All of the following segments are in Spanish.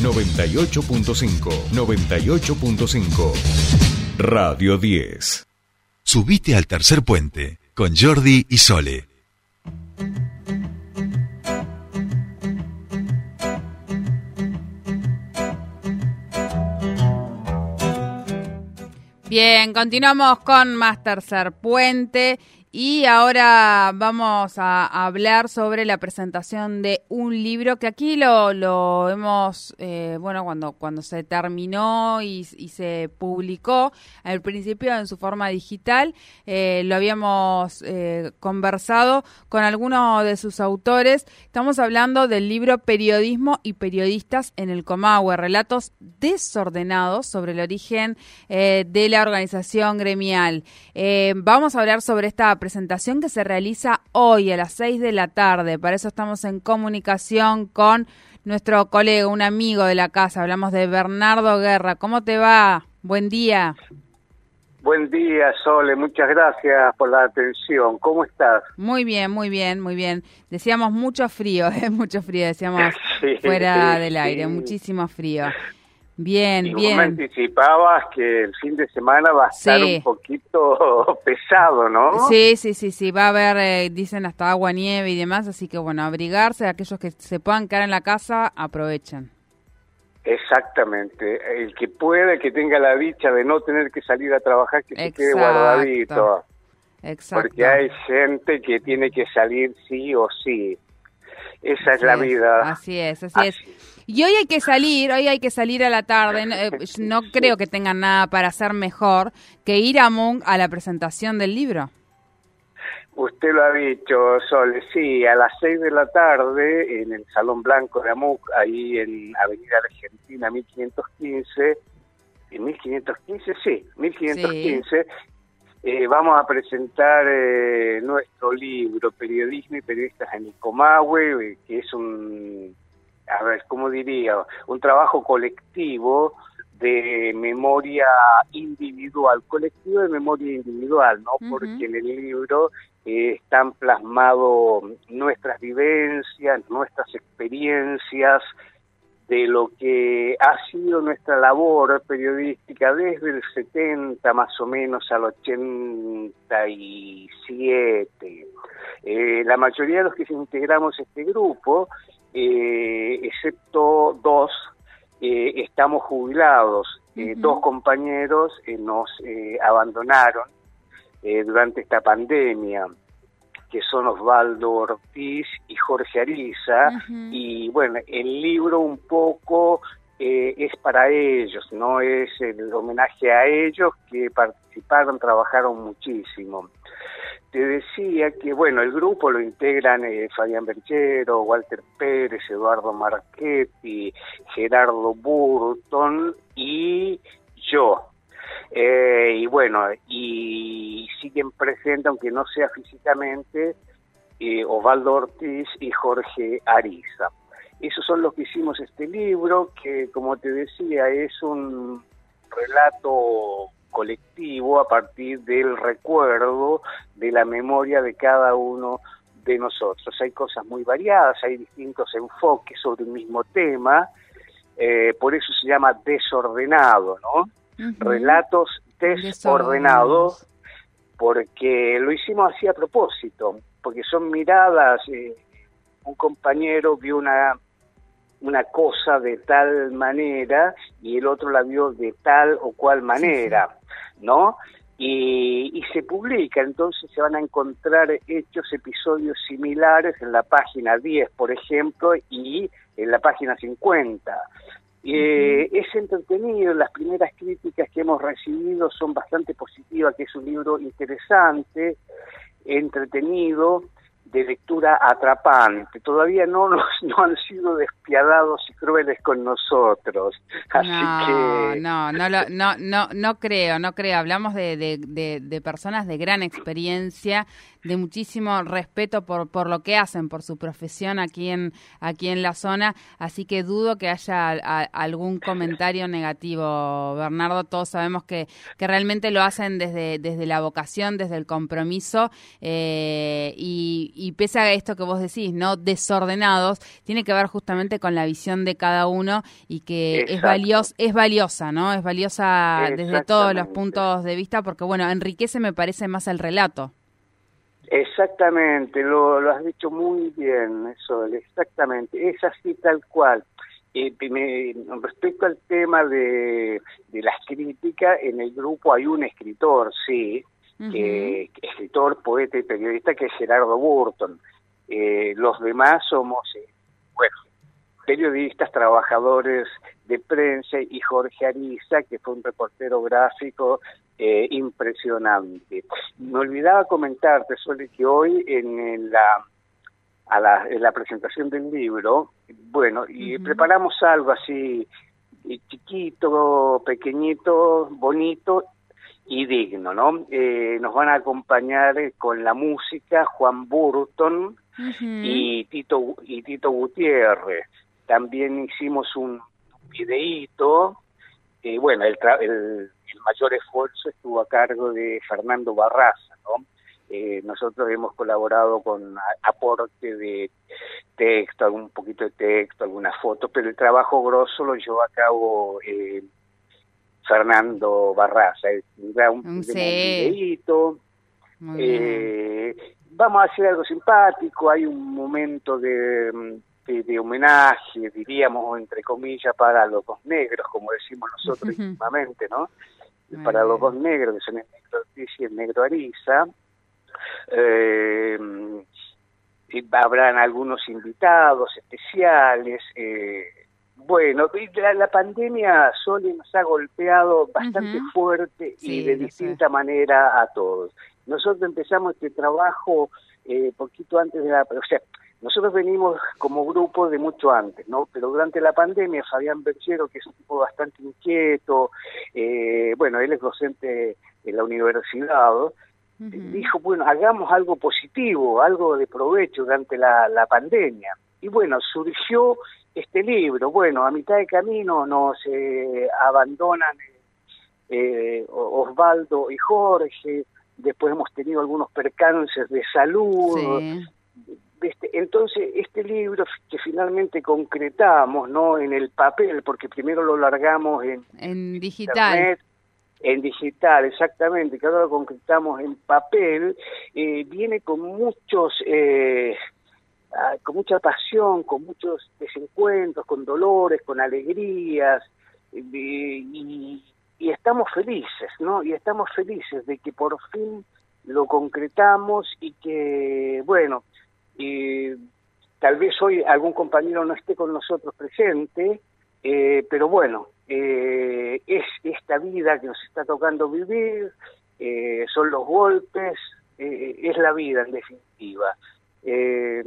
98.5, 98.5. Radio 10. Subite al tercer puente con Jordi y Sole. Bien, continuamos con más tercer puente y ahora vamos a, hablar sobre la presentación de un libro que aquí lo, lo hemos, eh, bueno, cuando, cuando se terminó y, se publicó al principio en su forma digital, eh, lo habíamos eh, conversado con algunos de sus autores. Estamos hablando del libro Periodismo y Periodistas en el Comahue, relatos desordenados sobre el origen de la organización gremial. vamos a hablar sobre esta presentación presentación que se realiza hoy a las 6 de la tarde. Para eso estamos en comunicación con nuestro colega, un amigo de la casa. Hablamos de Bernardo Guerra. ¿Cómo te va? Buen día. Buen día, Sole. Muchas gracias por la atención. ¿Cómo estás? Muy bien, muy bien, muy bien. Decíamos mucho frío, ¿eh? mucho frío, decíamos fuera del aire, muchísimo frío. Bien, y bien. me anticipabas que el fin de semana va a estar un poquito pesado, ¿no? Sí, sí, sí, sí. Va a haber, eh, dicen, hasta agua, nieve y demás. Así que, bueno, abrigarse. Aquellos que se puedan quedar en la casa, aprovechen. Exactamente. El que puede, que tenga la dicha de no tener que salir a trabajar, que se quede guardadito. Exacto. Porque hay gente que tiene que salir sí o sí. Esa es la vida. Así es, así, es. Y hoy hay que salir, hoy hay que salir a la tarde. No, eh, creo que tengan nada para hacer mejor que ir a Mung a la presentación del libro. Usted lo ha dicho, Sol, sí, a las seis de la tarde en el Salón Blanco de Amuc, ahí en Avenida Argentina 1515, en 1515, sí, 1515, eh, vamos a presentar eh, nuestro libro, Periodismo y Periodistas en Icomahue, que es un a ver, ¿cómo diría? Un trabajo colectivo de memoria individual, colectivo de memoria individual, ¿no? Porque en el libro eh, están plasmados nuestras vivencias, nuestras experiencias, de lo que ha sido nuestra labor periodística desde el 70 más o menos al 87. Eh, la mayoría de los que integramos este grupo eh, excepto dos, eh, estamos jubilados. Eh, dos compañeros nos abandonaron durante esta pandemia que son Osvaldo Ortiz y Jorge Ariza, y bueno, el libro un poco es para ellos, no es el homenaje a ellos que participaron, trabajaron muchísimo. Te decía que, bueno, el grupo lo integran eh, Fabián Berchero, Walter Pérez, Eduardo Marchetti, Gerardo Burton y yo. Eh, y bueno, y siguen presentes, aunque no sea físicamente, eh, Osvaldo Ortiz y Jorge Ariza. Esos son los que hicimos este libro, que como te decía, es un relato colectivo a partir del recuerdo, de la memoria de cada uno de nosotros. Hay cosas muy variadas, hay distintos enfoques sobre un mismo tema, eh, por eso se llama desordenado, ¿no? Relatos desordenados, porque lo hicimos así a propósito, porque son miradas, eh, un compañero vio una una cosa de tal manera y el otro la vio de tal o cual manera, ¿no? Y, se publica, entonces se van a encontrar hechos, episodios similares en la página 10, por ejemplo, y en la página 50. Eh, es entretenido, las primeras críticas hemos recibido son bastante positivas, que es un libro interesante, entretenido, de lectura atrapante. Todavía no, nos, no han sido despiadados y crueles con nosotros. Así no, que... No, no, no, no, no creo, no creo. Hablamos de, de, de, personas de gran experiencia, de muchísimo respeto por, por lo que hacen, por su profesión aquí en, aquí en la zona. Así que dudo que haya algún comentario negativo, Bernardo. Todos sabemos que, que realmente lo hacen desde, desde la vocación, desde el compromiso eh, y y pese a esto que vos decís, no desordenados, tiene que ver justamente con la visión de cada uno y que es, valios, es valiosa, ¿no? Es valiosa desde todos los puntos de vista porque, bueno, enriquece, me parece, más el relato. Exactamente, lo, lo has dicho muy bien, Sol, exactamente, es así tal cual. Eh, respecto al tema de, de las críticas, en el grupo hay un escritor, sí, escritor, poeta y periodista, que es Gerardo Burton. Eh, los demás somos, eh, bueno, periodistas, trabajadores de prensa y Jorge Ariza, que fue un reportero gráfico eh, impresionante. Me olvidaba comentarte, Sole, que hoy en la, a la, en la presentación del libro, bueno, y preparamos algo así chiquito, pequeñito, bonito y digno, ¿no? Eh, nos van a acompañar eh, con la música Juan Burton y Tito y Tito Gutiérrez. También hicimos un videíto. Eh, bueno, el, el, mayor esfuerzo estuvo a cargo de Fernando Barraza, ¿no? Eh, nosotros hemos colaborado con aporte de texto, algún poquito de texto, algunas fotos, pero el trabajo grosso lo llevó a cabo eh, Fernando Barraza, un, un videíto. Eh, vamos a hacer algo simpático, hay un momento de, de, homenaje, diríamos, entre comillas, para los dos negros, como decimos nosotros últimamente, ¿no? para los dos negros, que son el negro Ortiz y el negro Ariza. Eh, habrán algunos invitados especiales, eh, bueno, la, la, pandemia solo nos ha golpeado bastante fuerte y de distinta manera a todos. Nosotros empezamos este trabajo eh, poquito antes de la... O sea, nosotros venimos como grupo de mucho antes, ¿no? Pero durante la pandemia, Fabián Berchero, que es un tipo bastante inquieto, eh, bueno, él es docente en la universidad, dijo, bueno, hagamos algo positivo, algo de provecho durante la, la pandemia. Y bueno, surgió este libro. Bueno, a mitad de camino nos eh, abandonan eh, Osvaldo y Jorge, después hemos tenido algunos percances de salud. Este, entonces, este libro que finalmente concretamos no en el papel, porque primero lo largamos en, en digital. en digital, exactamente, que ahora lo concretamos en papel, eh, viene con muchos eh, con mucha pasión, con muchos desencuentros, con dolores, con alegrías, y, estamos felices, ¿no? Y estamos felices de que por fin lo concretamos y que, bueno, tal vez hoy algún compañero no esté con nosotros presente, eh, pero bueno, eh, es esta vida que nos está tocando vivir, eh, son los golpes, es la vida en definitiva. Eh,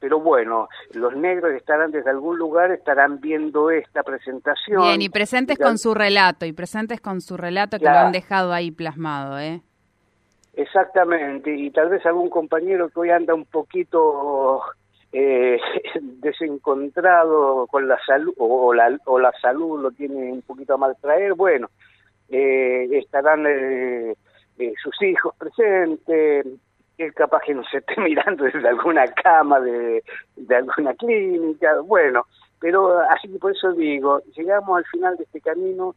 pero bueno, los negros estarán desde algún lugar, estarán viendo esta presentación. Bien, y presentes con su relato, y presentes con su relato que lo han dejado ahí plasmado, ¿eh? Exactamente, y tal vez algún compañero que hoy anda un poquito eh, desencontrado con la salud, o la, o la salud lo tiene un poquito a mal traer, bueno, eh, estarán eh, eh, sus hijos presentes, que capaz que nos esté mirando desde alguna cama de, de alguna clínica, bueno, pero así que por eso digo, llegamos al final de este camino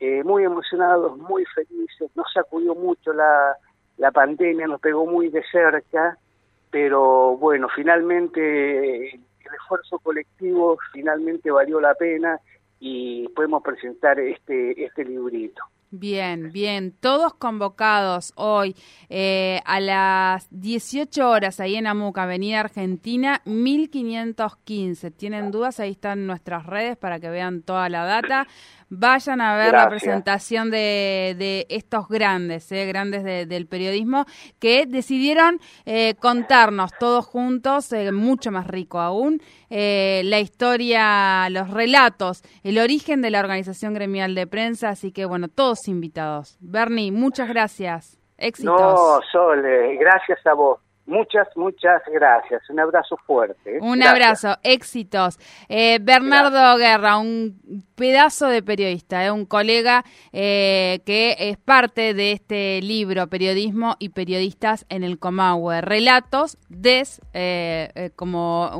eh, muy emocionados, muy felices, nos sacudió mucho la, la pandemia, nos pegó muy de cerca, pero bueno, finalmente el esfuerzo colectivo finalmente valió la pena y podemos presentar este, este librito. Bien, bien. Todos convocados hoy eh, a las 18 horas ahí en Amuca, Avenida Argentina, 1515. ¿Tienen dudas? Ahí están nuestras redes para que vean toda la data. Vayan a ver la presentación de, de, estos grandes, eh, grandes del periodismo, que decidieron eh, contarnos todos juntos, eh, mucho más rico aún, eh, la historia, los relatos, el origen de la organización gremial de prensa. Así que, bueno, todos invitados. Bernie, muchas gracias. Éxitos. No, Sol, gracias a vos. Muchas, muchas gracias. Un abrazo fuerte. Un abrazo, éxitos. Eh, Bernardo Guerra, un pedazo de periodista, eh, un colega eh, que es parte de este libro, Periodismo y Periodistas en el Comahue. Relatos des, como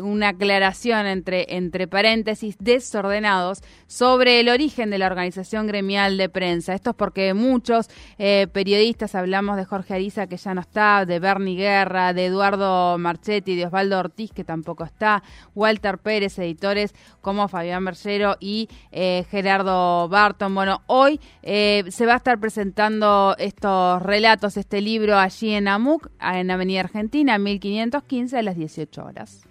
una aclaración entre, entre paréntesis, desordenados sobre el origen de la organización gremial de prensa. Esto es porque muchos periodistas, hablamos de Jorge Ariza, que ya no está, de Bernie Guerra, de Eduardo Marchetti, de Osvaldo Ortiz, que tampoco está, Walter Pérez, editores como Fabián Mercero y eh, Gerardo Barton. Bueno, hoy eh, se va a estar presentando estos relatos, este libro allí en AMUC, en Avenida Argentina, 1515 a las 18 horas.